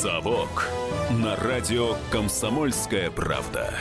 «Совок» на радио «Комсомольская правда».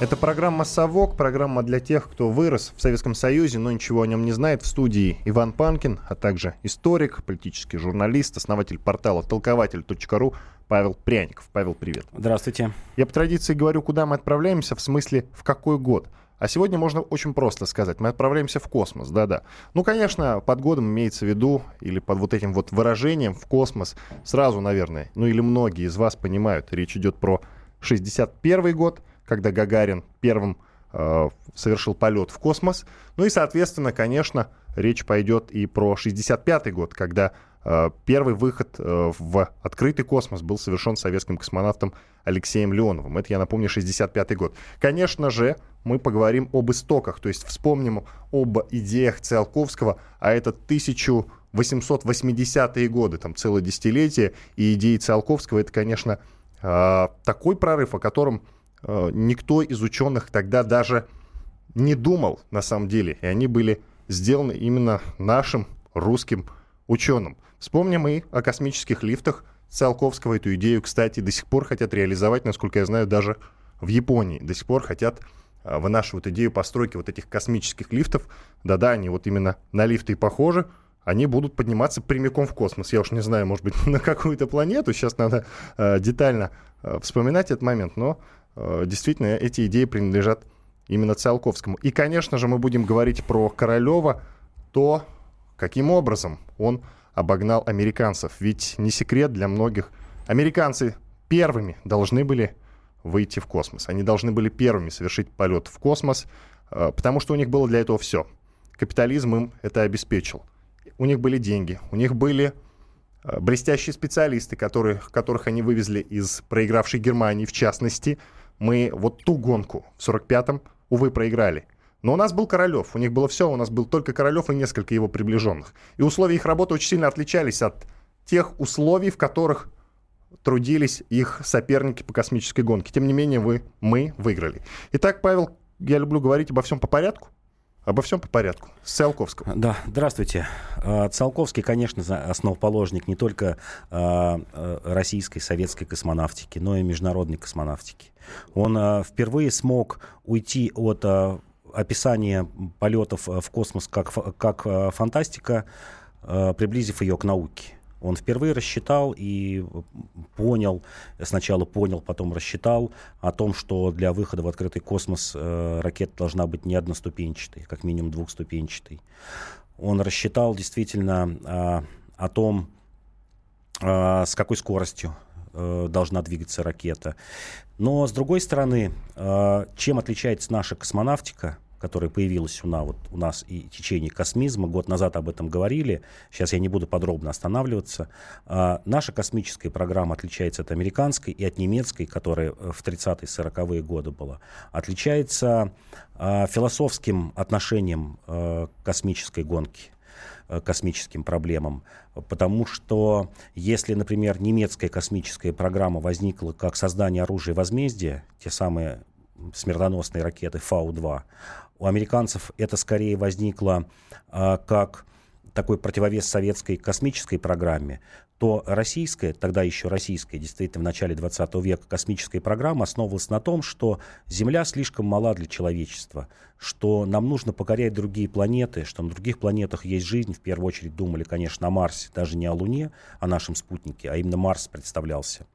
Это программа «Совок», программа для тех, кто вырос в Советском Союзе, но ничего о нем не знает. В студии Иван Панкин, а также историк, политический журналист, основатель портала толкователь.ру Павел Пряников. Павел, привет. Здравствуйте. Я по традиции говорю, куда мы отправляемся, в смысле, в какой год. А сегодня можно очень просто сказать. Мы отправляемся в космос, да-да. Ну, конечно, под годом имеется в виду, или под вот этим вот выражением в космос, сразу, наверное, ну или многие из вас понимают, речь идет про 61 год, когда Гагарин первым э, совершил полет в космос. Ну и, соответственно, конечно, речь пойдет и про 65-й год, когда первый выход э, в открытый космос был совершен советским космонавтом Алексеем Леоновым. Это, я напомню, 65-й год. Конечно же, мы поговорим об истоках, то есть вспомним об идеях Циолковского, а это 1880-е годы, там целое десятилетие, и идеи Циолковского, это, конечно, э, такой прорыв, о котором Э, никто из ученых тогда даже не думал на самом деле. И они были сделаны именно нашим русским ученым. Вспомним и о космических лифтах Циолковского. Эту идею, кстати, до сих пор хотят реализовать, насколько я знаю, даже в Японии. До сих пор хотят э, вынашивать идею постройки вот этих космических лифтов. Да-да, они вот именно на лифты и похожи. Они будут подниматься прямиком в космос. Я уж не знаю, может быть, на какую-то планету. Сейчас надо э, детально э, вспоминать этот момент. Но Э, действительно эти идеи принадлежат именно Циолковскому. И, конечно же, мы будем говорить про Королева, то каким образом он обогнал американцев. Ведь не секрет для многих. Американцы первыми должны были выйти в космос. Они должны были первыми совершить полет в космос, э, потому что у них было для этого все. Капитализм им это обеспечил. У них были деньги, у них были э, блестящие специалисты, которые, которых они вывезли из проигравшей Германии, в частности, мы вот ту гонку в 45-м, увы, проиграли. Но у нас был Королев, у них было все, у нас был только Королев и несколько его приближенных. И условия их работы очень сильно отличались от тех условий, в которых трудились их соперники по космической гонке. Тем не менее, вы, мы выиграли. Итак, Павел, я люблю говорить обо всем по порядку. Обо всем по порядку. С Циолковского. Да, здравствуйте. А, Циолковский, конечно, основоположник не только а, а, российской, советской космонавтики, но и международной космонавтики. Он впервые смог уйти от описания полетов в космос как, как фантастика, приблизив ее к науке. Он впервые рассчитал и понял, сначала понял, потом рассчитал о том, что для выхода в открытый космос э, ракета должна быть не одноступенчатой, как минимум двухступенчатой. Он рассчитал действительно э, о том, э, с какой скоростью э, должна двигаться ракета. Но, с другой стороны, э, чем отличается наша космонавтика которая появилась у нас, вот, у нас и в течение космизма, год назад об этом говорили, сейчас я не буду подробно останавливаться. А, наша космическая программа отличается от американской и от немецкой, которая в 30-е, 40-е годы была. Отличается а, философским отношением а, космической гонки а, космическим проблемам. Потому что если, например, немецкая космическая программа возникла как создание оружия возмездия, те самые смертоносные ракеты Фау-2, у американцев это скорее возникло а, как такой противовес советской космической программе, то российская, тогда еще российская, действительно в начале 20 века космическая программа основывалась на том, что Земля слишком мала для человечества, что нам нужно покорять другие планеты, что на других планетах есть жизнь. В первую очередь думали, конечно, о Марсе, даже не о Луне, о нашем спутнике, а именно Марс представлялся.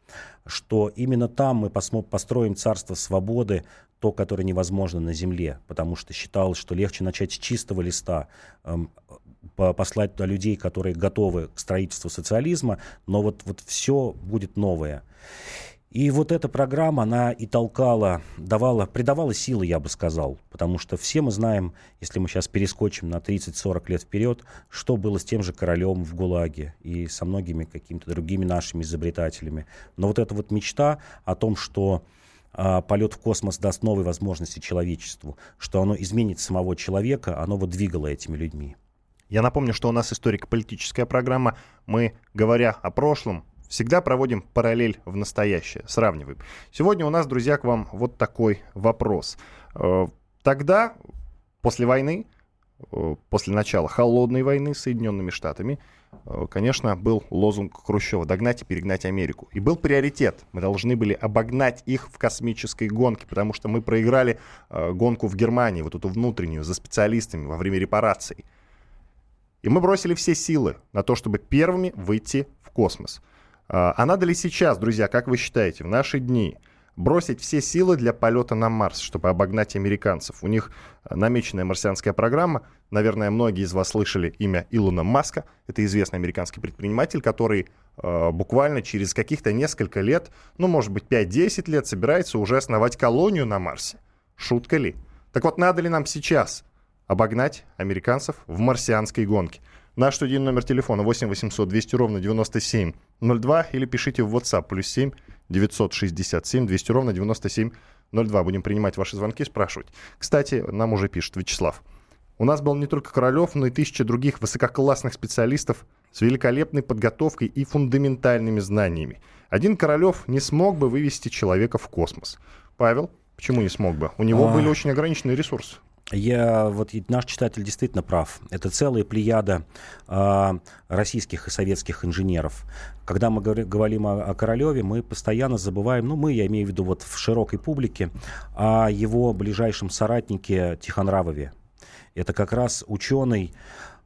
Что именно там мы построим царство свободы, то, которое невозможно на Земле, потому что считалось, что легче начать с чистого листа, эм, послать туда людей, которые готовы к строительству социализма, но вот, вот все будет новое. И вот эта программа, она и толкала, давала, придавала силы, я бы сказал. Потому что все мы знаем, если мы сейчас перескочим на 30-40 лет вперед, что было с тем же королем в ГУЛАГе и со многими какими-то другими нашими изобретателями. Но вот эта вот мечта о том, что а, полет в космос даст новые возможности человечеству, что оно изменит самого человека, оно вот двигало этими людьми. Я напомню, что у нас историко-политическая программа. Мы, говоря о прошлом, всегда проводим параллель в настоящее, сравниваем. Сегодня у нас, друзья, к вам вот такой вопрос. Э, тогда, после войны, э, после начала холодной войны с Соединенными Штатами, конечно, был лозунг Хрущева «догнать и перегнать Америку». И был приоритет. Мы должны были обогнать их в космической гонке, потому что мы проиграли э, гонку в Германии, вот эту внутреннюю, за специалистами во время репараций. И мы бросили все силы на то, чтобы первыми выйти в космос. Э, а надо ли сейчас, друзья, как вы считаете, в наши дни – бросить все силы для полета на Марс, чтобы обогнать американцев. У них э, намеченная марсианская программа. Наверное, многие из вас слышали имя Илона Маска. Это известный американский предприниматель, который э, буквально через каких-то несколько лет, ну, может быть, 5-10 лет, собирается уже основать колонию на Марсе. Шутка ли? Так вот, надо ли нам сейчас обогнать американцев в марсианской гонке? Наш студийный номер телефона 8 800 200 ровно 9702 или пишите в WhatsApp плюс 7 967 200 ровно 9702. Будем принимать ваши звонки, спрашивать. Кстати, нам уже пишет Вячеслав. У нас был не только Королев, но и тысяча других высококлассных специалистов с великолепной подготовкой и фундаментальными знаниями. Один Королев не смог бы вывести человека в космос. Павел, почему не смог бы? У него а... были очень ограниченные ресурсы. Я, вот наш читатель действительно прав. Это целая плеяда э, российских и советских инженеров. Когда мы говорим о, о Королеве, мы постоянно забываем, ну, мы, я имею в виду вот в широкой публике, о его ближайшем соратнике Тихонравове. Это как раз ученый,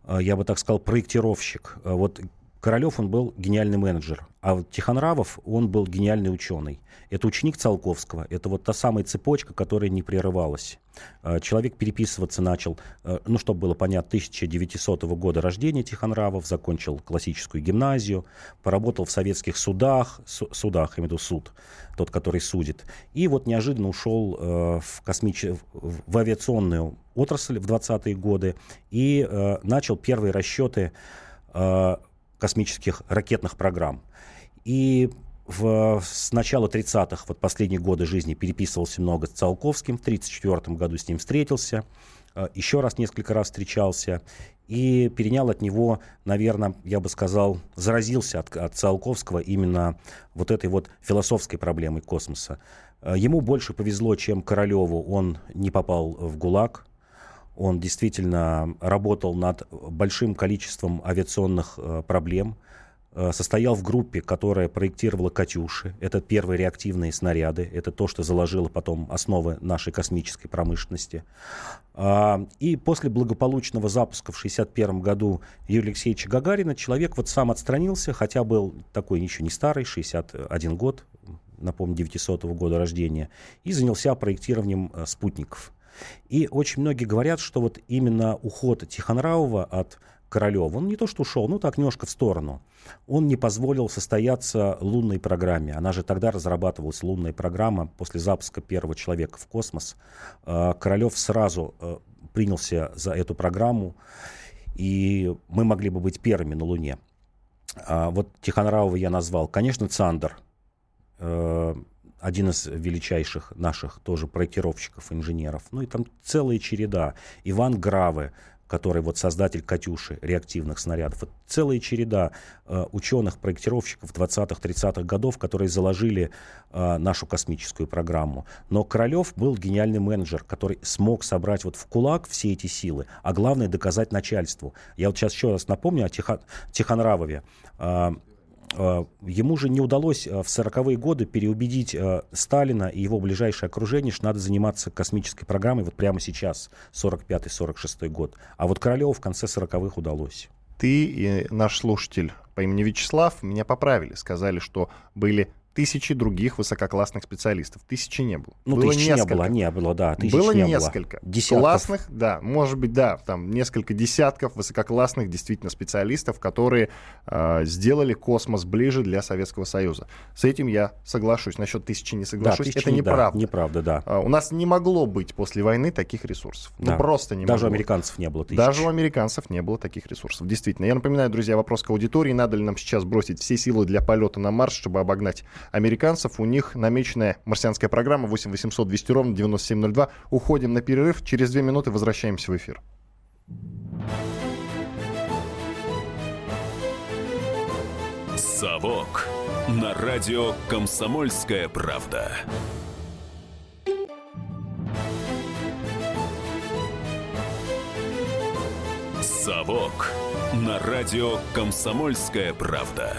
э, я бы так сказал, проектировщик. Вот Королев, он был гениальный менеджер, а вот Тихонравов, он был гениальный ученый. Это ученик Циолковского, это вот та самая цепочка, которая не прерывалась. А, человек переписываться начал, а, ну, чтобы было понятно, 1900 года рождения Тихонравов, закончил классическую гимназию, поработал в советских судах, судах, я имею в виду суд, тот, который судит, и вот неожиданно ушел а, в, космич... в авиационную отрасль в 20-е годы и начал первые расчеты космических ракетных программ. И в, с начала 30-х, вот последние годы жизни, переписывался много с Циолковским. В 1934 году с ним встретился. Э, еще раз несколько раз встречался. И перенял от него, наверное, я бы сказал, заразился от, от Циолковского именно вот этой вот философской проблемой космоса. Э, ему больше повезло, чем Королеву. Он не попал в ГУЛАГ, он действительно работал над большим количеством авиационных э, проблем, э, состоял в группе, которая проектировала «Катюши». Это первые реактивные снаряды. Это то, что заложило потом основы нашей космической промышленности. А, и после благополучного запуска в 1961 году Юрия Алексеевича Гагарина человек вот сам отстранился, хотя был такой еще не старый, 61 год, напомню, 900 -го года рождения, и занялся проектированием э, спутников. И очень многие говорят, что вот именно уход Тихонравова от Королева, он не то что ушел, ну так немножко в сторону. Он не позволил состояться лунной программе. Она же тогда разрабатывалась, лунная программа, после запуска первого человека в космос. А, Королев сразу э, принялся за эту программу, и мы могли бы быть первыми на Луне. А вот Тихонравова я назвал. Конечно, Цандер, э, один из величайших наших тоже проектировщиков, инженеров. Ну и там целая череда. Иван Граве, который вот создатель «Катюши», реактивных снарядов. Вот целая череда э, ученых, проектировщиков 20-30-х годов, которые заложили э, нашу космическую программу. Но Королев был гениальный менеджер, который смог собрать вот в кулак все эти силы, а главное доказать начальству. Я вот сейчас еще раз напомню о Тихон, Тихонравове. Э, ему же не удалось э, в 40-е годы переубедить э, Сталина и его ближайшее окружение, что надо заниматься космической программой вот прямо сейчас, 45-46 год. А вот Королеву в конце 40-х удалось. Ты и наш слушатель по имени Вячеслав меня поправили, сказали, что были тысячи других высококлассных специалистов. Тысячи не было. Ну, было тысячи несколько. не было, не было, да. Было не несколько. Было. Десятков. Классных, да, может быть, да, там несколько десятков высококлассных действительно специалистов, которые э, сделали космос ближе для Советского Союза. С этим я соглашусь. Насчет тысячи не соглашусь. Да, тысячи, Это неправда. Да, неправда, да. Uh, у нас не могло быть после войны таких ресурсов. Ну, да. Ну, просто не Даже могло. у американцев не было тысяч. Даже у американцев не было таких ресурсов. Действительно. Я напоминаю, друзья, вопрос к аудитории. Надо ли нам сейчас бросить все силы для полета на Марс, чтобы обогнать американцев? у них намеченная марсианская программа 8 800 200 ровно 9702. Уходим на перерыв. Через две минуты возвращаемся в эфир. Совок на радио «Комсомольская правда». «Совок» на радио «Комсомольская правда».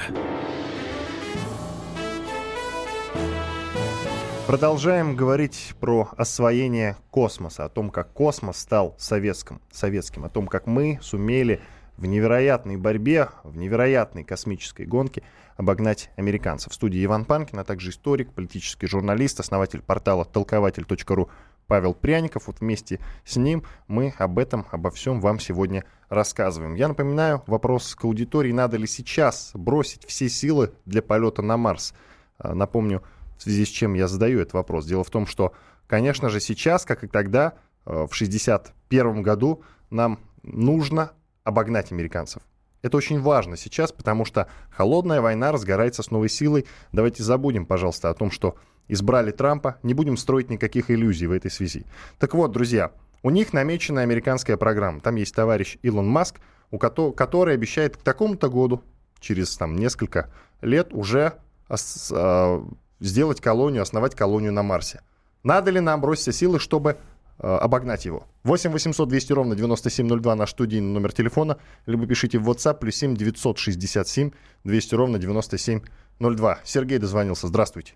Продолжаем говорить про освоение космоса, о том, как космос стал советским, советским, о том, как мы сумели в невероятной борьбе, в невероятной космической гонке обогнать американцев. В студии Иван Панкин, а также историк, политический журналист, основатель портала толкователь.ру Павел Пряников. Вот вместе с ним мы об этом, обо всем вам сегодня рассказываем. Я напоминаю, вопрос к аудитории, надо ли сейчас бросить все силы для полета на Марс. А, напомню, в связи с чем я задаю этот вопрос. Дело в том, что, конечно же, сейчас, как и тогда, э, в 1961 году, нам нужно обогнать американцев. Это очень важно сейчас, потому что холодная война разгорается с новой силой. Давайте забудем, пожалуйста, о том, что избрали Трампа. Не будем строить никаких иллюзий в этой связи. Так вот, друзья, у них намечена американская программа. Там есть товарищ Илон Маск, у ко- который обещает к такому-то году, через там, несколько лет, уже э, сделать колонию, основать колонию на Марсе. Надо ли нам бросить силы, чтобы э, обогнать его? 8 800 200 ровно 9702 наш студийный номер телефона, либо пишите в WhatsApp плюс 7 967 200 ровно 9702. Сергей дозвонился. Здравствуйте.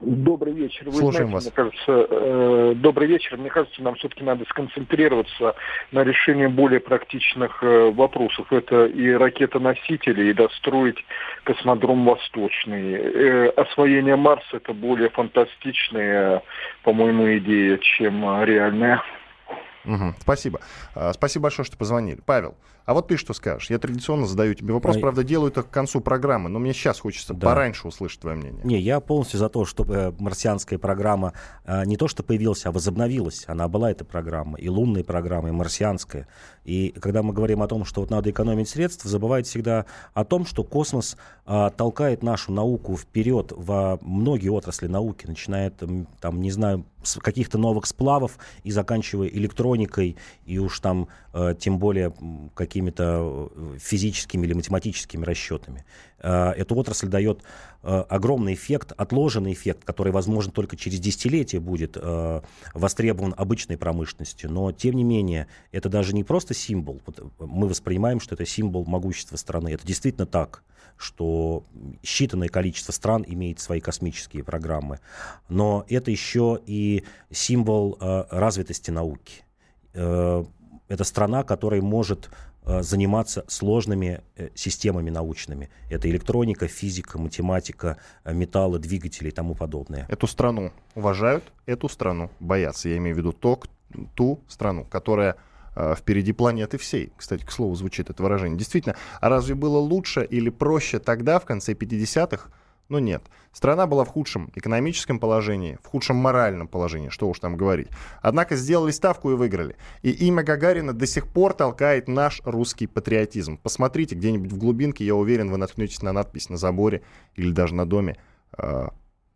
Добрый вечер. Вы Слушаем знаете, вас. Мне кажется, э, добрый вечер. Мне кажется, нам все-таки надо сконцентрироваться на решении более практичных э, вопросов. Это и ракета-носители, и достроить космодром Восточный. Э, освоение Марса это более фантастичная, по-моему, идея, чем реальная. Угу, спасибо. А, спасибо большое, что позвонили. Павел, а вот ты что скажешь? Я традиционно задаю тебе вопрос, а... правда, делаю это к концу программы, но мне сейчас хочется да. пораньше услышать твое мнение. Не, я полностью за то, чтобы марсианская программа а, не то что появилась, а возобновилась. Она была, эта программа, и лунная программа, и марсианская. И когда мы говорим о том, что вот надо экономить средства, забывает всегда о том, что космос а, толкает нашу науку вперед во многие отрасли науки, начиная, там, не знаю, с каких-то новых сплавов и заканчивая электроникой, и уж там тем более какими-то э, физическими или математическими расчетами. А, эта отрасль дает а, огромный эффект, отложенный эффект, который, возможно, только через десятилетия будет востребован обычной промышленностью. Но, тем не менее, это даже не просто символ. Мы воспринимаем, что это символ могущества страны. Это действительно так что считанное количество стран имеет свои космические программы. Но это еще и символ э, развитости науки. Э, это страна, которая может э, заниматься сложными э, системами научными. Это электроника, физика, математика, э, металлы, двигатели и тому подобное. Эту страну уважают, эту страну боятся. Я имею в виду то, ту страну, которая впереди планеты всей. Кстати, к слову, звучит это выражение. Действительно, а разве было лучше или проще тогда, в конце 50-х? Ну нет. Страна была в худшем экономическом положении, в худшем моральном положении, что уж там говорить. Однако сделали ставку и выиграли. И имя Гагарина до сих пор толкает наш русский патриотизм. Посмотрите, где-нибудь в глубинке, я уверен, вы наткнетесь на надпись на заборе или даже на доме. А,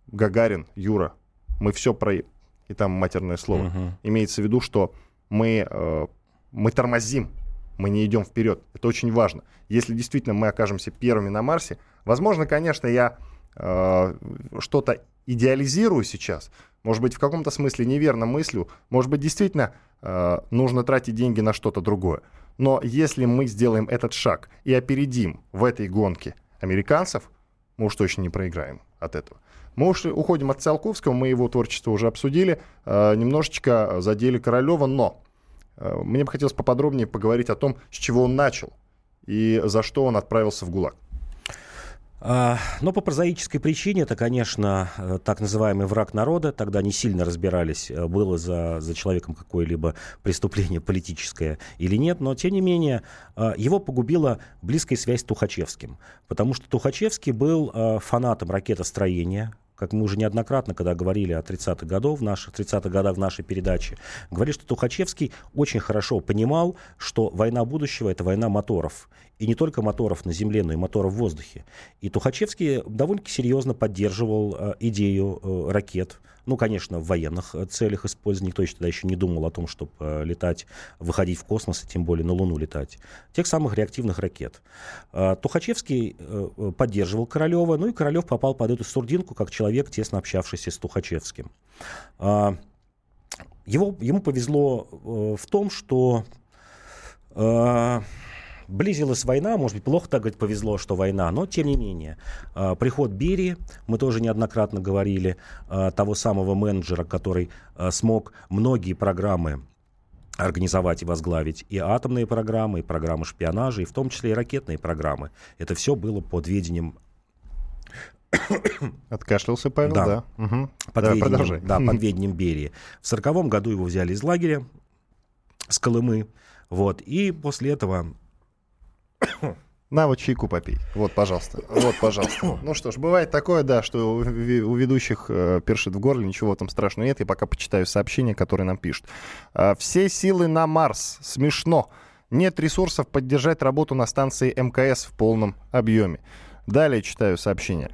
Гагарин, Юра, мы все про... И там матерное слово. Uh-huh. Имеется в виду, что мы э, мы тормозим, мы не идем вперед. Это очень важно. Если действительно мы окажемся первыми на Марсе, возможно, конечно, я э, что-то идеализирую сейчас, может быть, в каком-то смысле неверно мыслю, может быть, действительно э, нужно тратить деньги на что-то другое. Но если мы сделаем этот шаг и опередим в этой гонке американцев, мы уж точно не проиграем от этого. Мы уж уходим от Циолковского, мы его творчество уже обсудили, э, немножечко задели Королева, но Э, мне бы хотелось поподробнее поговорить о том, с чего он начал и за что он отправился в ГУЛАГ. А, но по прозаической причине это, конечно, э, так называемый враг народа. Тогда не сильно разбирались, э, было за, за человеком какое-либо преступление политическое или нет. Но, тем не менее, его погубила близкая связь с Тухачевским. Потому что Тухачевский был фанатом ракетостроения, как мы уже неоднократно, когда говорили о 30-х годах, в наших 30-х годах в нашей передаче, говорили, что Тухачевский очень хорошо понимал, что война будущего — это война моторов. И не только моторов на земле, но и моторов в воздухе. И Тухачевский довольно-таки серьезно поддерживал э, идею э, ракет. Ну, конечно, в военных э, целях использования. Никто еще тогда еще не думал о том, чтобы летать, выходить в космос, и тем более на Луну летать. Тех самых реактивных ракет. Тухачевский поддерживал Королева, ну и Королев попал под эту сурдинку, как человек, тесно общавшийся с Тухачевским. Его, ему повезло в том, что А, близилась война, может быть, плохо так говорить, повезло, что война, но тем не менее. А, приход Берии, мы тоже неоднократно говорили, а, того самого менеджера, который смог многие программы организовать и возглавить и атомные программы, и программы шпионажа, и в том числе и ракетные программы. Это все было под ведением Откашлялся Павел, да. да. Угу. Под, да, ведением, да, под ведением Берии. В сороковом году его взяли из лагеря с Колымы. Вот, и после этого на, вот чайку попей. Вот, пожалуйста. Вот, пожалуйста. Ну что ж, бывает такое, да, что у ведущих э, першит в горле, ничего там страшного нет. Я пока почитаю сообщения, которые нам пишут. «А, все силы на Марс. Смешно. Нет ресурсов поддержать работу на станции МКС в полном объеме. Далее читаю сообщение.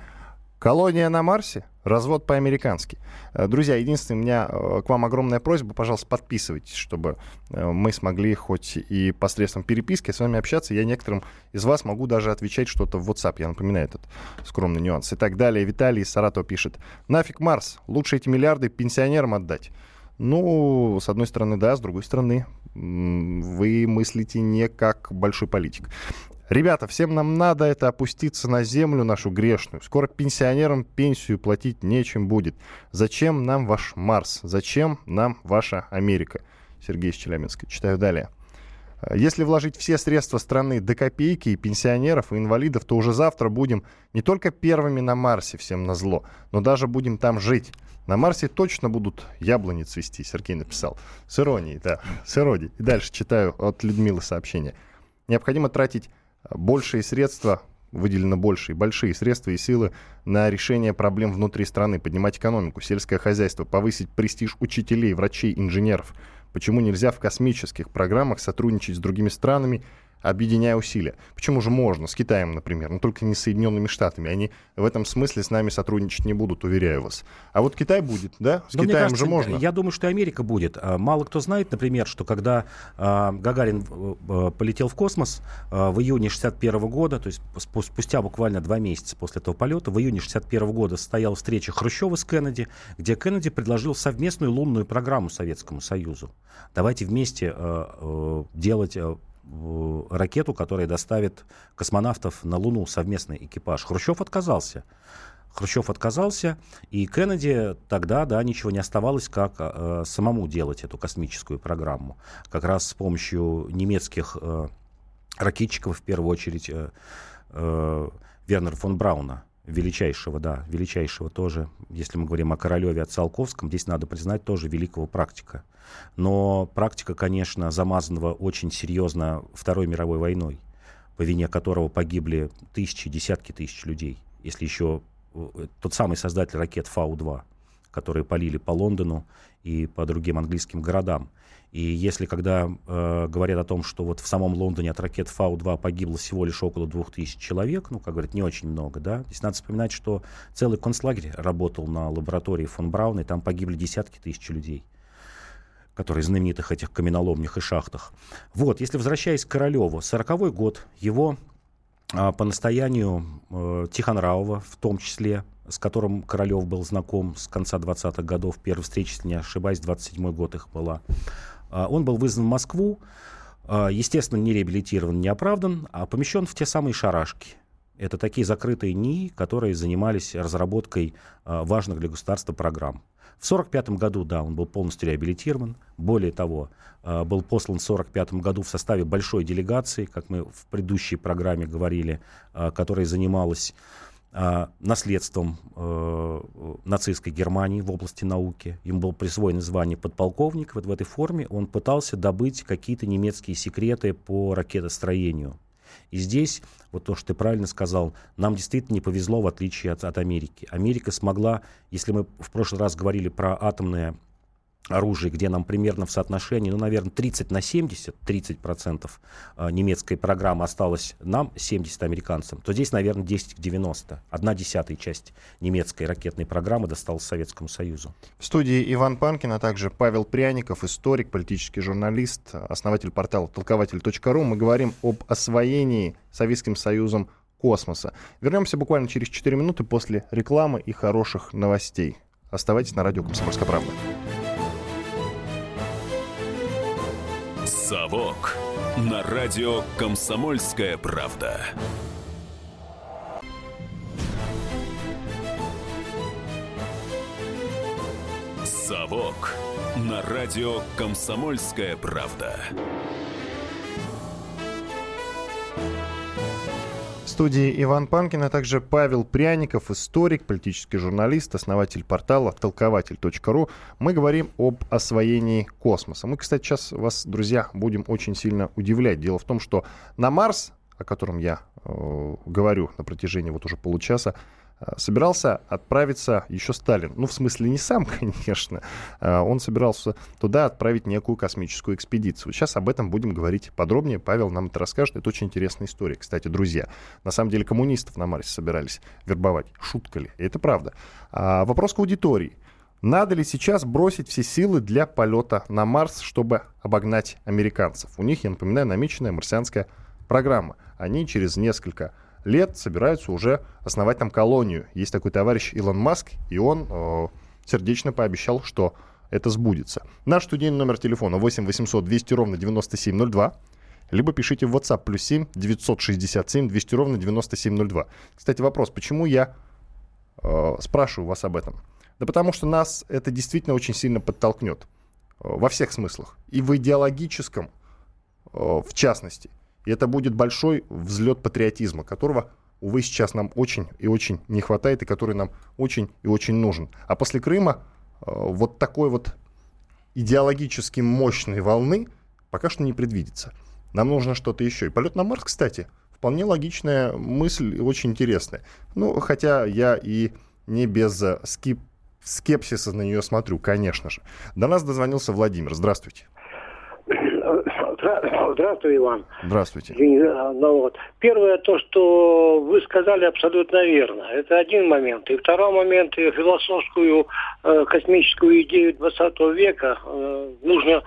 Колония на Марсе? Развод по-американски. Э, друзья, единственное, у меня э, к вам огромная просьба, пожалуйста, подписывайтесь, чтобы э, мы смогли хоть и посредством переписки с вами общаться. Я некоторым из вас могу даже отвечать что-то в WhatsApp. Я напоминаю этот скромный нюанс. И так далее. Виталий из Саратова пишет. Нафиг Марс, лучше эти миллиарды пенсионерам отдать. Ну, с одной стороны, да, с другой стороны, вы мыслите не как большой политик. Ребята, всем нам надо это опуститься на землю нашу грешную. Скоро пенсионерам пенсию платить нечем будет. Зачем нам ваш Марс? Зачем нам ваша Америка? Сергей из Челябинска. Читаю далее. Если вложить все средства страны до копейки и пенсионеров, и инвалидов, то уже завтра будем не только первыми на Марсе, всем на зло, но даже будем там жить. На Марсе точно будут яблони цвести, Сергей написал. С иронией, да, с иронией. И дальше читаю от Людмилы сообщение. Необходимо тратить большие средства, выделено больше и большие средства и силы на решение проблем внутри страны, поднимать экономику, сельское хозяйство, повысить престиж учителей, врачей, инженеров. Почему нельзя в космических программах сотрудничать с другими странами объединяя усилия. Почему же можно? С Китаем, например, но только не с Соединенными Штатами. Они в этом смысле с нами сотрудничать не будут, уверяю вас. А вот Китай будет, да? С но Китаем кажется, же можно. Я думаю, что и Америка будет. А, мало кто знает, например, что когда э, Гагарин э, полетел в космос э, в июне 61 года, то есть спустя буквально два месяца после этого полета, в июне 61 года состояла встреча Хрущева с Кеннеди, где Кеннеди предложил совместную лунную программу Советскому Союзу. Давайте вместе э, э, делать э, ракету, которая доставит космонавтов на Луну, совместный экипаж. Хрущев отказался. Хрущев отказался, и Кеннеди тогда, да, ничего не оставалось, как э, самому делать эту космическую программу. Как раз с помощью немецких э, ракетчиков, в первую очередь, э, э, Вернера фон Брауна, величайшего, да, величайшего тоже, если мы говорим о Королеве, о Циолковском, здесь надо признать тоже великого практика. Но практика, конечно, замазанного очень серьезно Второй мировой войной, по вине которого погибли тысячи, десятки тысяч людей. Если еще э, тот самый создатель ракет Фау-2, которые полили по Лондону и по другим английским городам. И если когда э, говорят о том, что вот в самом Лондоне от ракет Фау-2 погибло всего лишь около двух тысяч человек, ну, как говорят, не очень много, да, здесь надо вспоминать, что целый концлагерь работал на лаборатории фон Брауна, и там погибли десятки тысяч людей которые знаменитых этих каменоломнях и шахтах. Вот, если возвращаясь к Королеву, 40 год, его а, по настоянию э, Тихонравова, в том числе, с которым Королев был знаком с конца 20-х годов, первая встреча, если не ошибаюсь, 27-й год их была, он был вызван в Москву, а, естественно, не реабилитирован, не оправдан, а помещен в те самые шарашки. Это такие закрытые НИИ, которые занимались разработкой а, важных для государства программ. В 1945 году, да, он был полностью реабилитирован. Более того, был послан в 1945 году в составе большой делегации, как мы в предыдущей программе говорили, которая занималась наследством нацистской Германии в области науки. Ему было присвоено звание подполковник. Вот в этой форме он пытался добыть какие-то немецкие секреты по ракетостроению. И здесь, вот то, что ты правильно сказал, нам действительно не повезло, в отличие от, от Америки. Америка смогла, если мы в прошлый раз говорили про атомное оружие, где нам примерно в соотношении, ну, наверное, 30 на 70, 30 процентов а, немецкой программы осталось нам, 70 американцам, то здесь, наверное, 10 к 90. Одна десятая часть немецкой ракетной программы досталась Советскому Союзу. В студии Иван Панкин, а также Павел Пряников, историк, политический журналист, основатель портала толкователь.ру. Мы говорим об освоении Советским Союзом космоса. Вернемся буквально через 4 минуты после рекламы и хороших новостей. Оставайтесь на радио «Комсомольская правда». «Совок» на радио «Комсомольская правда». «Совок» на радио «Комсомольская правда». Студии Иван Панкин, а также Павел Пряников, историк, политический журналист, основатель портала толкователь.ру. Мы говорим об освоении космоса. Мы, кстати, сейчас вас, друзья, будем очень сильно удивлять. Дело в том, что на Марс, о котором я э, говорю на протяжении вот уже получаса, собирался отправиться еще Сталин. Ну, в смысле, не сам, конечно. Э, он собирался туда отправить некую космическую экспедицию. Сейчас об этом будем говорить подробнее. Павел нам это расскажет. Это очень интересная история. Кстати, друзья, на самом деле коммунистов на Марсе собирались вербовать. Шутка ли? Это правда. А вопрос к аудитории. Надо ли сейчас бросить все силы для полета на Марс, чтобы обогнать американцев? У них, я напоминаю, намеченная марсианская программа. Они через несколько лет собираются уже основать там колонию. Есть такой товарищ Илон Маск, и он э, сердечно пообещал, что это сбудется. Наш студийный номер телефона 8 800 200 ровно 9702. Либо пишите в WhatsApp плюс 7 967 200 ровно 9702. Кстати, вопрос, почему я э, спрашиваю вас об этом? Да потому что нас это действительно очень сильно подтолкнет. Э, во всех смыслах. И в идеологическом, э, в частности. И это будет большой взлет патриотизма, которого, увы, сейчас нам очень и очень не хватает, и который нам очень и очень нужен. А после Крыма э, вот такой вот идеологически мощной волны пока что не предвидится. Нам нужно что-то еще. И полет на Марс, кстати, вполне логичная мысль и очень интересная. Ну, хотя я и не без э, скип скепсиса на нее смотрю, конечно же. До нас дозвонился Владимир. Здравствуйте. Здравствуй, Иван. Здравствуйте. Ну, вот. Первое, то, что вы сказали абсолютно верно. Это один момент. И второй момент, и философскую э, космическую идею 20 века э, нужно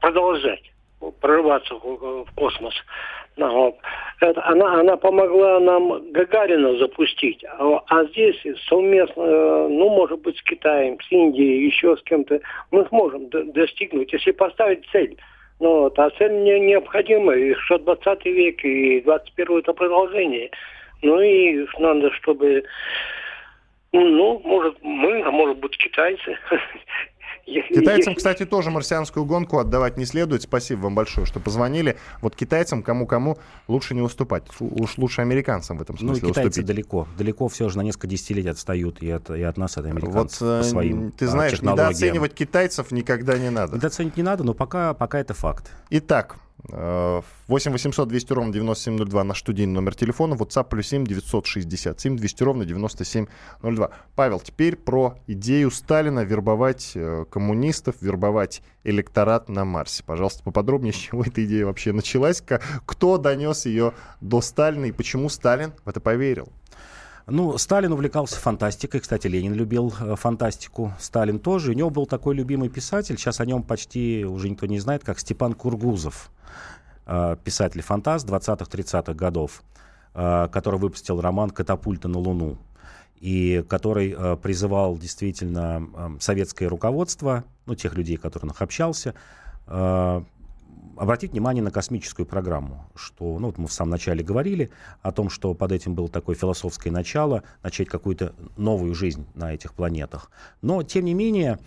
продолжать прорываться в, в космос. Ну, вот. Это, она, она помогла нам Гагарина запустить, а, а здесь совместно, э, ну, может быть, с Китаем, с Индией, еще с кем-то, мы сможем достигнуть, если поставить цель – ну, вот, а цель мне необходима, и что 20 век, и 21 это продолжение. Ну и надо, чтобы, ну, может, мы, а может быть, китайцы. Китайцам, кстати, тоже марсианскую гонку отдавать не следует. Спасибо вам большое, что позвонили. Вот китайцам кому-кому лучше не уступать. Уж лучше американцам в этом смысле Ну, китайцы уступить. далеко. Далеко все же на несколько десятилетий отстают и от, и от нас, от американцев. Вот, по своим ты а, знаешь, недооценивать китайцев никогда не надо. Недооценивать не надо, но пока, пока это факт. Итак, 8 800 200 ровно 9702 наш студийный номер телефона, WhatsApp плюс 7 967 200 ровно 9702. Павел, теперь про идею Сталина вербовать э, коммунистов, вербовать электорат на Марсе. Пожалуйста, поподробнее, с чего эта идея вообще началась, кто донес ее до Сталина и почему Сталин в это поверил? Ну, Сталин увлекался фантастикой. Кстати, Ленин любил э, фантастику. Сталин тоже. У него был такой любимый писатель. Сейчас о нем почти уже никто не знает, как Степан Кургузов. Э, писатель-фантаст 20-30-х годов, э, который выпустил роман «Катапульта на Луну» и который призывал действительно э, советское руководство, ну, тех людей, которых он общался, обратить внимание на космическую программу, что, ну, вот мы в самом начале говорили о том, что под этим было такое философское начало, начать какую-то новую жизнь на этих планетах. Но, тем не менее,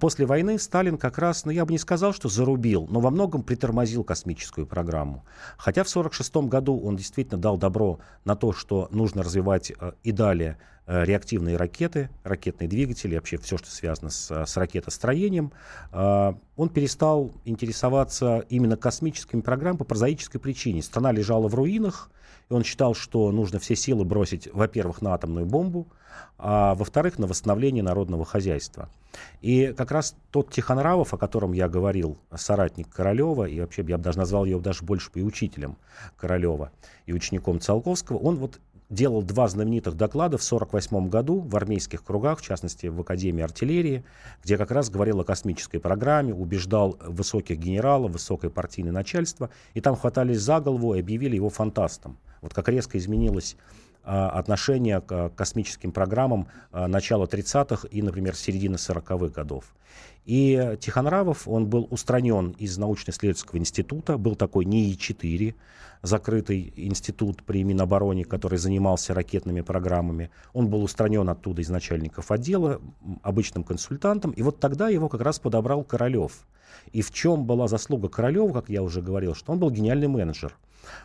После войны Сталин как раз, ну я бы не сказал, что зарубил, но во многом притормозил космическую программу. Хотя в 1946 году он действительно дал добро на то, что нужно развивать э, и далее э, реактивные ракеты, ракетные двигатели, вообще все, что связано с, с ракетостроением, а, он перестал интересоваться именно космическими программами по прозаической причине. Страна лежала в руинах, и он считал, что нужно все силы бросить, во-первых, на атомную бомбу, а во-вторых, на восстановление народного хозяйства. И как раз тот Тихонравов, о котором я говорил, соратник Королева, и вообще я бы даже назвал его даже больше и учителем Королева, и учеником Циолковского, он вот делал два знаменитых доклада в 1948 году в армейских кругах, в частности в Академии артиллерии, где как раз говорил о космической программе, убеждал высоких генералов, высокое партийное начальство, и там хватались за голову и объявили его фантастом. Вот как резко изменилось а, отношение к космическим программам а, начала 30-х и, например, середины 40-х годов. И Тихонравов, он был устранен из научно-исследовательского института, был такой НИИ-4, закрытый институт при Минобороне, который занимался ракетными программами. Он был устранен оттуда из начальников отдела, обычным консультантом, и вот тогда его как раз подобрал Королев. И в чем была заслуга Королева, как я уже говорил, что он был гениальный менеджер.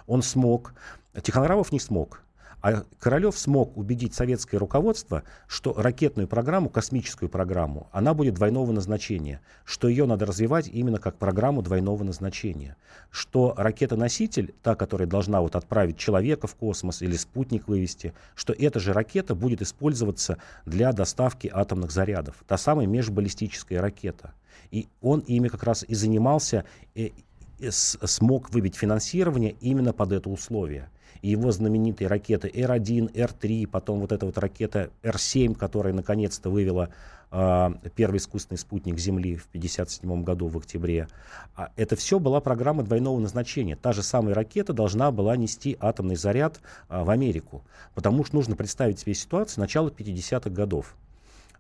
Он смог, Тихонравов не смог, а Королев смог убедить советское руководство, что ракетную программу, космическую программу, она будет двойного назначения, что ее надо развивать именно как программу двойного назначения, что ракета-носитель, та, которая должна вот отправить человека в космос или спутник вывести, что эта же ракета будет использоваться для доставки атомных зарядов, та самая межбаллистическая ракета. И он ими как раз и занимался, и, и смог выбить финансирование именно под это условие его знаменитые ракеты Р-1, Р-3, потом вот эта вот ракета Р-7, которая наконец-то вывела э, первый искусственный спутник Земли в 1957 году в октябре. А это все была программа двойного назначения. Та же самая ракета должна была нести атомный заряд э, в Америку, потому что нужно представить себе ситуацию начала 50-х годов.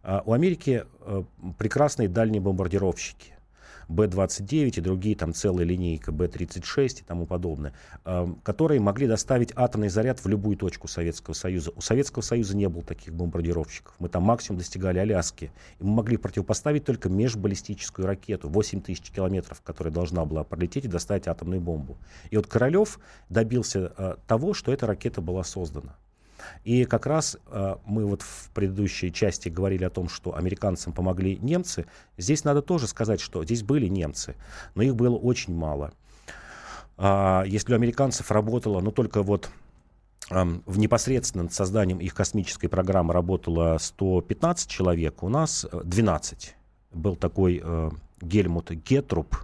Э, у Америки э, прекрасные дальние бомбардировщики. Б-29 и другие, там целая линейка Б-36 и тому подобное, э, которые могли доставить атомный заряд в любую точку Советского Союза. У Советского Союза не было таких бомбардировщиков. Мы там максимум достигали Аляски. И мы могли противопоставить только межбаллистическую ракету 8 тысяч километров, которая должна была пролететь и доставить атомную бомбу. И вот Королев добился э, того, что эта ракета была создана. И как раз э, мы вот в предыдущей части говорили о том, что американцам помогли немцы. Здесь надо тоже сказать, что здесь были немцы, но их было очень мало. А, если у американцев работало, ну только вот в непосредственно над созданием их космической программы работало 115 человек, у нас 12. Э, Был такой э, Гельмут Гетруп,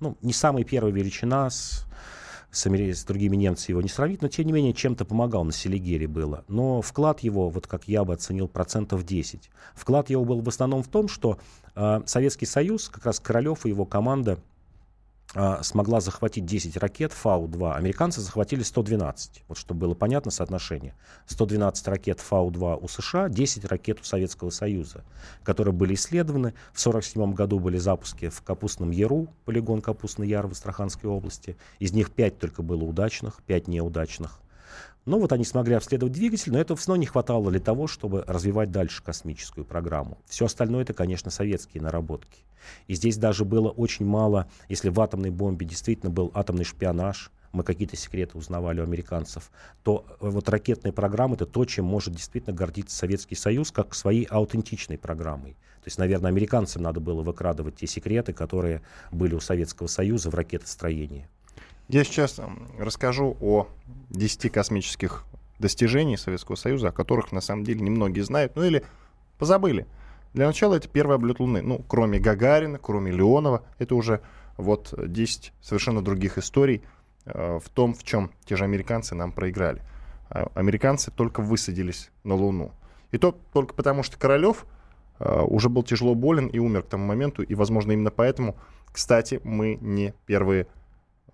ну, не самая первая величина, с с, с другими немцами его не сравнить, но тем не менее чем-то помогал на Селигере было. Но вклад его, вот как я бы оценил, процентов 10. Вклад его был в основном в том, что э, Советский Союз, как раз Королев и его команда смогла захватить 10 ракет Фау-2, американцы захватили 112. Вот чтобы было понятно соотношение. 112 ракет Фау-2 у США, 10 ракет у Советского Союза, которые были исследованы. В 1947 году были запуски в Капустном Яру, полигон Капустный Яр в Астраханской области. Из них 5 только было удачных, 5 неудачных. Ну вот они смогли обследовать двигатель, но этого все равно не хватало для того, чтобы развивать дальше космическую программу. Все остальное это, конечно, советские наработки. И здесь даже было очень мало, если в атомной бомбе действительно был атомный шпионаж, мы какие-то секреты узнавали у американцев, то э, вот ракетная программа это то, чем может действительно гордиться Советский Союз, как своей аутентичной программой. То есть, наверное, американцам надо было выкрадывать те секреты, которые были у Советского Союза в ракетостроении. Я сейчас расскажу о 10 космических достижений Советского Союза, о которых на самом деле немногие знают, ну или позабыли. Для начала это первый облет Луны. Ну, кроме Гагарина, кроме Леонова, это уже вот 10 совершенно других историй э, в том, в чем те же американцы нам проиграли. А американцы только высадились на Луну. И то только потому, что Королев э, уже был тяжело болен и умер к тому моменту, и, возможно, именно поэтому, кстати, мы не первые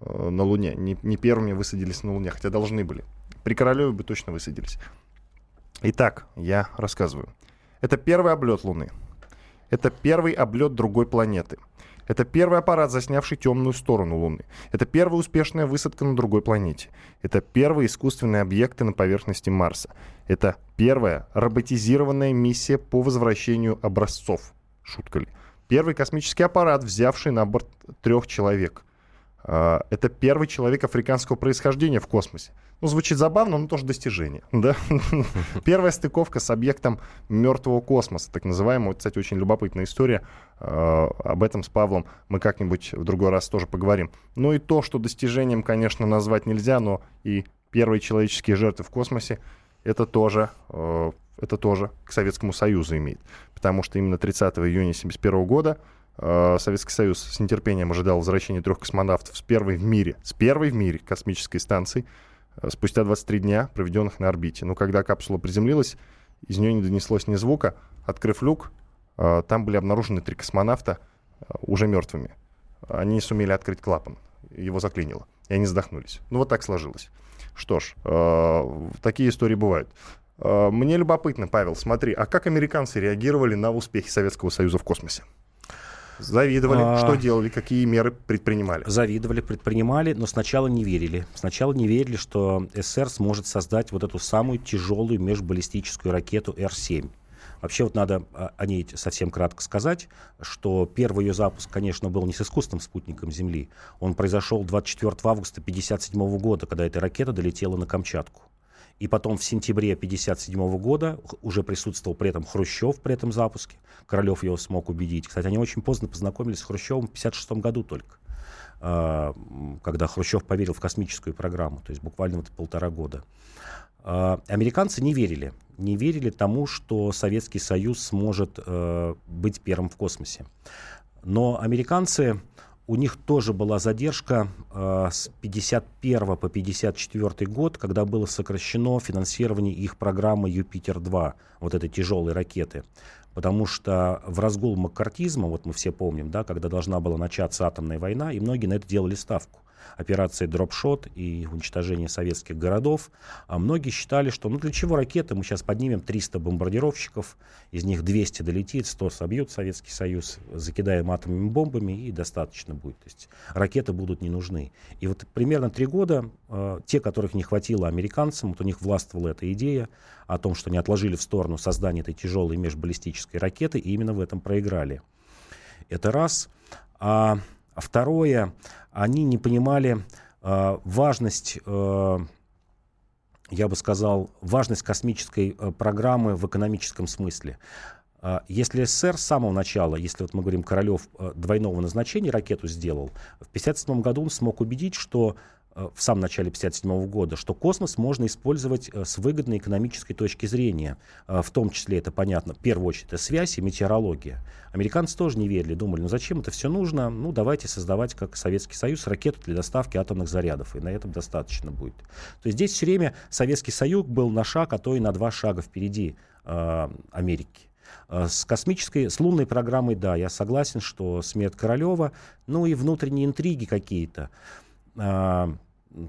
на Луне. Не, не первыми высадились на Луне, хотя должны были. При Королеве бы точно высадились. Итак, я рассказываю. Это первый облет Луны. Это первый облет другой планеты. Это первый аппарат, заснявший темную сторону Луны. Это первая успешная высадка на другой планете. Это первые искусственные объекты на поверхности Марса. Это первая роботизированная миссия по возвращению образцов. Шутка ли? Первый космический аппарат, взявший на борт трех человек. А, это первый человек африканского происхождения в космосе. Ну, звучит забавно, но тоже достижение. Да? Первая стыковка с объектом мертвого космоса, так называемая. Вот, кстати, очень любопытная история. А, об этом с Павлом мы как-нибудь в другой раз тоже поговорим. Ну и то, что достижением, конечно, назвать нельзя, но и первые человеческие жертвы в космосе, это тоже, а, это тоже к Советскому Союзу имеет. Потому что именно 30 июня 1971 года Советский Союз с нетерпением ожидал возвращения трех космонавтов с первой в мире, с первой в мире космической станции э, спустя 23 дня, проведенных на орбите. Но когда капсула приземлилась, из нее не донеслось ни звука. Открыв люк, э, там были обнаружены три космонавта уже мертвыми. Они сумели открыть клапан, его заклинило, и они задохнулись. Ну вот так сложилось. Что ж, такие истории бывают. Мне любопытно, Павел, смотри, а как американцы реагировали на успехи Советского Союза в космосе? Завидовали. А... Что делали? Какие меры предпринимали? Завидовали, предпринимали, но сначала не верили. Сначала не верили, что СССР сможет создать вот эту самую тяжелую межбаллистическую ракету Р-7. Вообще вот надо о ней совсем кратко сказать, что первый ее запуск, конечно, был не с искусственным спутником Земли. Он произошел 24 августа 1957 года, когда эта ракета долетела на Камчатку. И потом в сентябре 1957 года уже присутствовал при этом Хрущев при этом запуске. Королев его смог убедить. Кстати, они очень поздно познакомились с Хрущевым в 1956 году только а, когда Хрущев поверил в космическую программу, то есть буквально вот полтора года. А, американцы не верили, не верили тому, что Советский Союз сможет э, быть первым в космосе. Но американцы у них тоже была задержка э, с 51 по 54 год, когда было сокращено финансирование их программы «Юпитер-2», вот этой тяжелой ракеты. Потому что в разгул маккартизма, вот мы все помним, да, когда должна была начаться атомная война, и многие на это делали ставку операции «Дропшот» и уничтожение советских городов. А многие считали, что ну для чего ракеты? Мы сейчас поднимем 300 бомбардировщиков, из них 200 долетит, 100 собьют Советский Союз, закидаем атомными бомбами и достаточно будет. То есть ракеты будут не нужны. И вот примерно три года э, те, которых не хватило американцам, вот у них властвовала эта идея о том, что они отложили в сторону создание этой тяжелой межбаллистической ракеты, и именно в этом проиграли. Это раз. А второе, они не понимали э, важность, э, я бы сказал, важность космической э, программы в экономическом смысле. Э, если СССР с самого начала, если вот мы говорим, Королев э, двойного назначения ракету сделал, в 1957 году он смог убедить, что Э, в самом начале 1957 года, что космос можно использовать э, с выгодной экономической точки зрения. Э, в том числе, это понятно, в первую очередь, это связь и метеорология. Американцы тоже не верили, думали, ну зачем это все нужно? Ну давайте создавать, как Советский Союз, ракету для доставки атомных зарядов, и на этом достаточно будет. То есть здесь все время Советский Союз был на шаг, а то и на два шага впереди э, Америки. С космической, с лунной программой, да, я согласен, что смерть Королева, ну и внутренние интриги какие-то.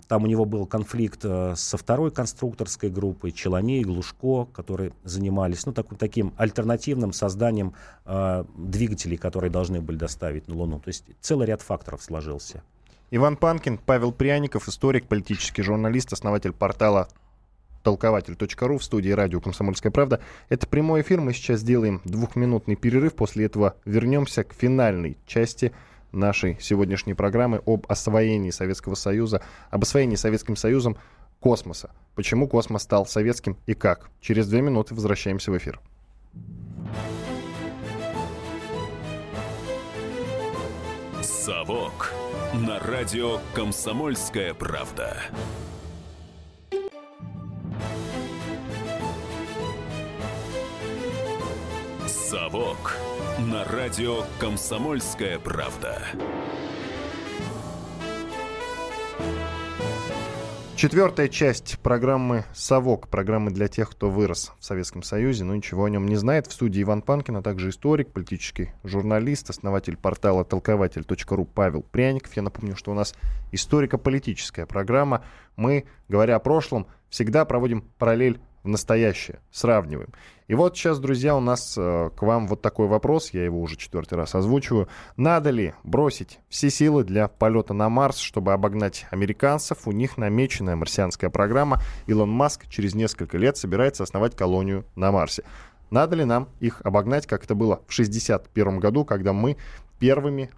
Там у него был конфликт э, со второй конструкторской группой, Челомей, Глушко, которые занимались ну, так, таким альтернативным созданием э, двигателей, которые должны были доставить на Луну. То есть целый ряд факторов сложился. Иван Панкин, Павел Пряников, историк, политический журналист, основатель портала толкователь.ру в студии радио «Комсомольская правда». Это прямой эфир. Мы сейчас сделаем двухминутный перерыв. После этого вернемся к финальной части нашей сегодняшней программы об освоении Советского Союза, об освоении Советским Союзом космоса. Почему космос стал советским и как? Через две минуты возвращаемся в эфир. Совок на радио «Комсомольская правда». Совок на радио «Комсомольская правда». Четвертая часть программы «Совок», программы для тех, кто вырос в Советском Союзе, но ничего о нем не знает. В студии Иван Панкин, а также историк, политический журналист, основатель портала толкователь.ру Павел Пряников. Я напомню, что у нас историко-политическая программа. Мы, говоря о прошлом, всегда проводим параллель в настоящее, сравниваем. И вот сейчас, друзья, у нас э, к вам вот такой вопрос, я его уже четвертый раз озвучиваю. Надо ли бросить все силы для полета на Марс, чтобы обогнать американцев? У них намеченная марсианская программа. Илон Маск через несколько лет собирается основать колонию на Марсе. Надо ли нам их обогнать, как это было в 1961 году, когда мы первыми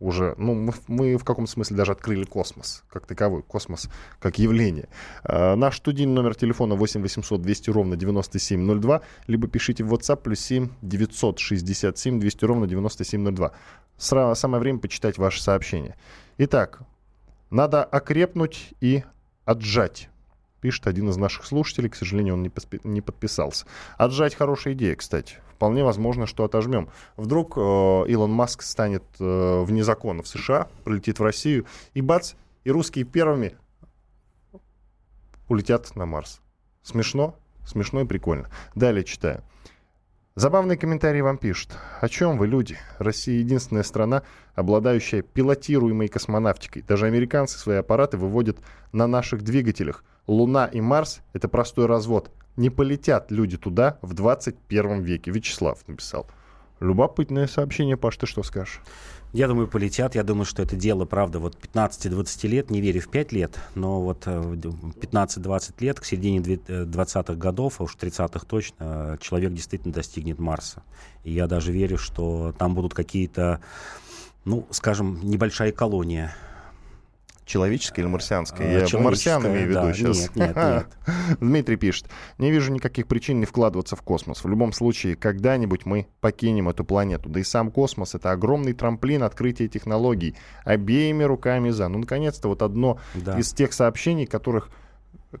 уже, ну, мы, мы в каком смысле даже открыли космос, как таковой, космос как явление. А, наш студийный номер телефона 8 800 200 ровно 9702, либо пишите в WhatsApp плюс 7 967 200 ровно 9702. Сра- самое время почитать ваши сообщения. Итак, надо окрепнуть и отжать пишет один из наших слушателей. К сожалению, он не, поспи- не подписался. Отжать хорошая идея, кстати вполне возможно, что отожмем. Вдруг э, Илон Маск станет э, вне закона в США, прилетит в Россию, и бац, и русские первыми улетят на Марс. Смешно? Смешно и прикольно. Далее читаю. Забавный комментарий вам пишут. О чем вы, люди? Россия единственная страна, обладающая пилотируемой космонавтикой. Даже американцы свои аппараты выводят на наших двигателях. Луна и Марс — это простой развод. Не полетят люди туда в 21 веке. Вячеслав написал. Любопытное сообщение, Паш, ты что скажешь? Я думаю, полетят. Я думаю, что это дело, правда, вот 15-20 лет, не верю в 5 лет, но вот 15-20 э, лет, к середине 20-х э, годов, а уж 30-х точно, человек действительно достигнет Марса. И я даже верю, что там будут какие-то, ну, скажем, небольшая колония Человеческое или марсианское? Я марсиан имею в виду да. сейчас. Нет, нет, нет. Дмитрий пишет. Не вижу никаких причин не вкладываться в космос. В любом случае, когда-нибудь мы покинем эту планету. Да и сам космос — это огромный трамплин открытия технологий. Обеими руками за. Ну, наконец-то, вот одно да. из тех сообщений, которых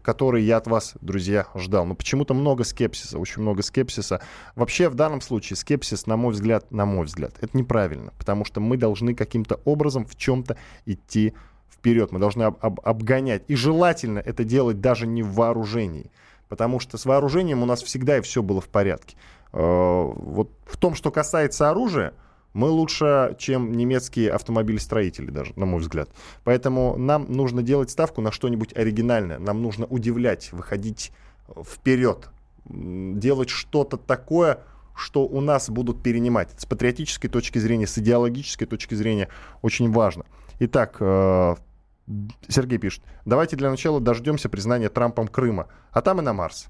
которые я от вас, друзья, ждал. Но почему-то много скепсиса, очень много скепсиса. Вообще, в данном случае, скепсис, на мой взгляд, на мой взгляд, это неправильно, потому что мы должны каким-то образом в чем-то идти вперед, мы должны об, об, обгонять. И желательно это делать даже не в вооружении, потому что с вооружением у нас всегда и все было в порядке. Э, вот в том, что касается оружия, мы лучше, чем немецкие автомобилестроители даже, на мой взгляд. Поэтому нам нужно делать ставку на что-нибудь оригинальное. Нам нужно удивлять, выходить вперед, делать что-то такое, что у нас будут перенимать. С патриотической точки зрения, с идеологической точки зрения очень важно. Итак, э, Сергей пишет, давайте для начала дождемся признания Трампом Крыма, а там и на Марс.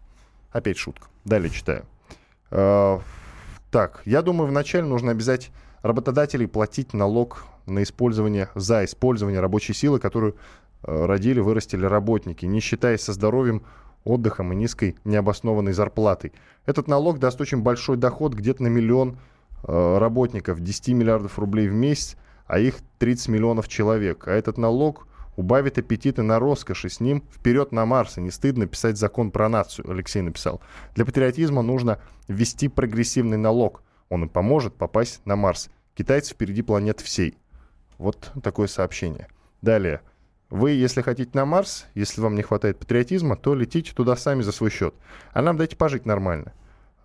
Опять шутка. Далее читаю. Э, так, я думаю, вначале нужно обязать работодателей платить налог на использование, за использование рабочей силы, которую э, родили, вырастили работники, не считаясь со здоровьем, отдыхом и низкой необоснованной зарплатой. Этот налог даст очень большой доход, где-то на миллион работников, 10 миллиардов рублей в месяц, а их 30 миллионов человек. А этот налог убавит аппетиты на роскошь, и с ним вперед на Марс. И не стыдно писать закон про нацию, Алексей написал. Для патриотизма нужно ввести прогрессивный налог. Он им поможет попасть на Марс. Китайцы впереди планеты всей. Вот такое сообщение. Далее. Вы, если хотите на Марс, если вам не хватает патриотизма, то летите туда сами за свой счет. А нам дайте пожить нормально.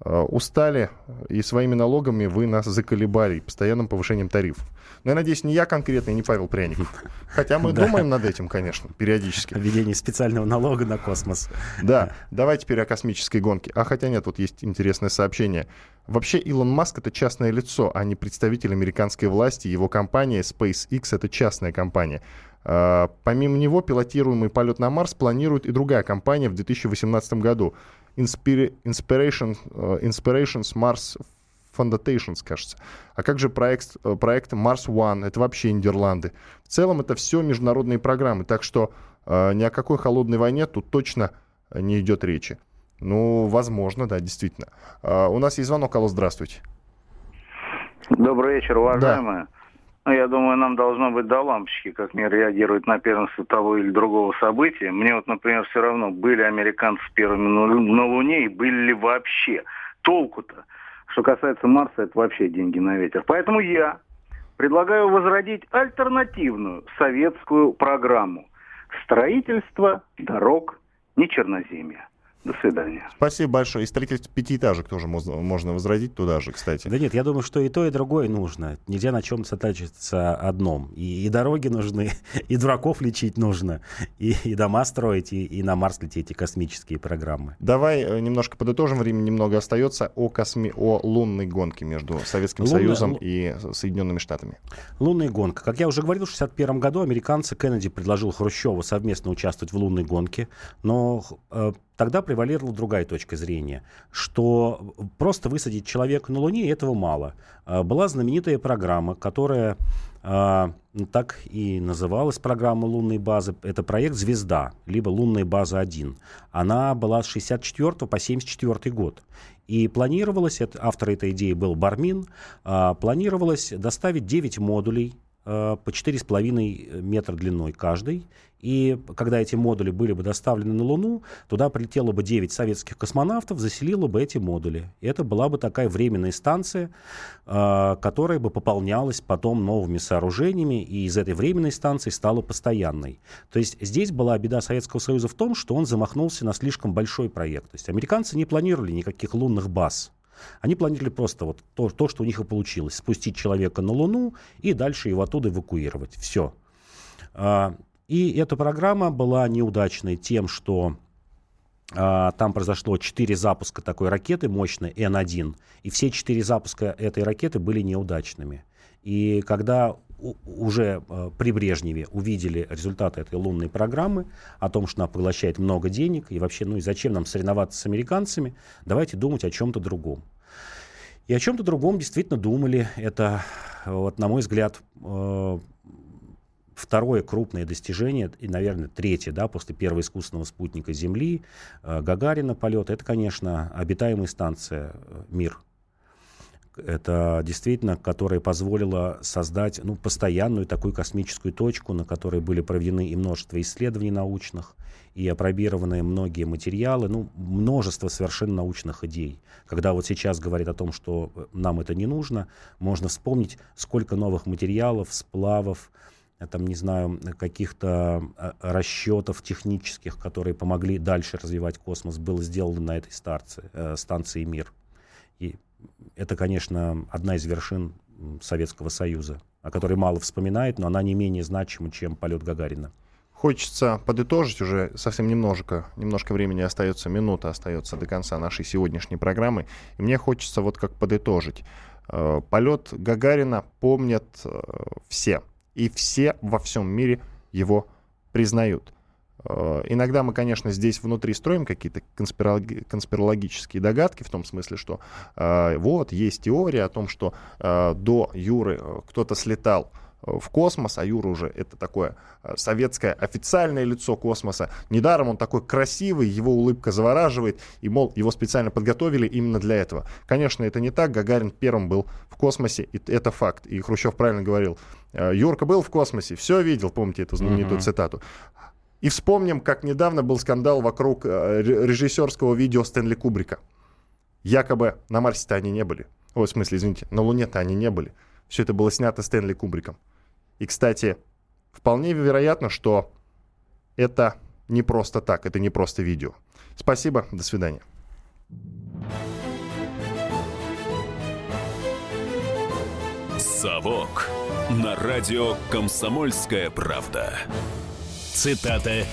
Э, устали, и своими налогами вы нас заколебали постоянным повышением тарифов. Но я надеюсь, не я конкретно, и не Павел Пряников. Хотя мы думаем над этим, конечно, периодически. Введение специального налога на космос. Да, давай теперь о космической гонке. А хотя нет, вот есть интересное сообщение. Вообще Илон Маск это частное лицо, а не представитель американской власти. Его компания SpaceX это частная компания. Uh, помимо него пилотируемый полет на Марс планирует и другая компания в 2018 году. Inspiration, uh, Inspirations Mars Foundations, кажется. А как же проект, э, проект Mars One? Это вообще Нидерланды. В целом это все международные программы, так что uh, ни о какой холодной войне тут точно не идет речи. Ну, возможно, да, действительно. Uh, у нас есть звонок. Алло, здравствуйте. Добрый вечер, уважаемые. Да. Ну, я думаю, нам должно быть до лампочки, как мир реагирует на первенство того или другого события. Мне вот, например, все равно, были американцы первыми на Луне и были ли вообще. Толку-то. Что касается Марса, это вообще деньги на ветер. Поэтому я предлагаю возродить альтернативную советскую программу. Строительство дорог не черноземья. До свидания. Спасибо большое. И строительство пятиэтажек тоже можно, можно возродить туда же, кстати. Да нет, я думаю, что и то, и другое нужно. Нельзя на чем сосредоточиться одном. И, и дороги нужны, и дураков лечить нужно, и, и дома строить, и, и на Марс лететь, и космические программы. Давай э, немножко подытожим. Времени немного остается о, косми... о лунной гонке между Советским Лунная... Союзом и Соединенными Штатами. Лунная гонка. Как я уже говорил, в 1961 году американцы Кеннеди предложил Хрущеву совместно участвовать в лунной гонке, но э, тогда превалировала другая точка зрения, что просто высадить человека на Луне этого мало. А, была знаменитая программа, которая а, так и называлась программа лунной базы. Это проект «Звезда», либо «Лунная база-1». Она была с 64 по 74 год. И планировалось, автор этой идеи был Бармин, а, планировалось доставить 9 модулей по 4,5 метра длиной каждый и когда эти модули были бы доставлены на Луну, туда прилетело бы 9 советских космонавтов, заселило бы эти модули. И это была бы такая временная станция, э, которая бы пополнялась потом новыми сооружениями, и из этой временной станции стала постоянной. То есть здесь была беда Советского Союза в том, что он замахнулся на слишком большой проект. То есть американцы не планировали никаких лунных баз. Они планировали просто вот то, то, что у них и получилось. Спустить человека на Луну и дальше его оттуда эвакуировать. Все. А, и эта программа была неудачной тем, что а, там произошло четыре запуска такой ракеты мощной Н-1, и все четыре запуска этой ракеты были неудачными. И когда уже э, при Брежневе увидели результаты этой лунной программы, о том, что она поглощает много денег, и вообще, ну и зачем нам соревноваться с американцами, давайте думать о чем-то другом. И о чем-то другом действительно думали. Это, вот, на мой взгляд, э, второе крупное достижение, и, наверное, третье, да, после первого искусственного спутника Земли, э, Гагарина полет, это, конечно, обитаемая станция э, «Мир». Это действительно, которая позволила создать ну, постоянную такую космическую точку, на которой были проведены и множество исследований научных, и опробированы многие материалы, ну, множество совершенно научных идей. Когда вот сейчас говорят о том, что э, нам это не нужно, можно вспомнить, сколько новых материалов, сплавов, Э, там, не знаю, каких-то э, расчетов технических, которые помогли дальше развивать космос, было сделано на этой старце, станции «Мир». И это, конечно, одна из вершин Советского Союза, о которой мало вспоминает, но она не менее значима, чем полет Гагарина. Хочется подытожить уже совсем немножко, немножко времени остается, минута остается до конца нашей сегодняшней программы. И мне хочется вот как подытожить. Полет Гагарина помнят все и все во всем мире его признают. Э, иногда мы, конечно, здесь внутри строим какие-то конспирологические догадки, в том смысле, что э, вот есть теория о том, что э, до Юры кто-то слетал в космос, а Юра уже это такое советское официальное лицо космоса. Недаром он такой красивый, его улыбка завораживает, и, мол, его специально подготовили именно для этого. Конечно, это не так, Гагарин первым был в космосе, и это факт. И Хрущев правильно говорил, Юрка был в космосе, все видел, помните эту знаменитую mm-hmm. цитату. И вспомним, как недавно был скандал вокруг э, режиссерского видео Стэнли Кубрика. Якобы на Марсе-то они не были. Ой, в смысле, извините, на Луне-то они не были. Все это было снято Стэнли Кубриком. И, кстати, вполне вероятно, что это не просто так, это не просто видео. Спасибо, до свидания. Совок на радио «Комсомольская правда». Цитата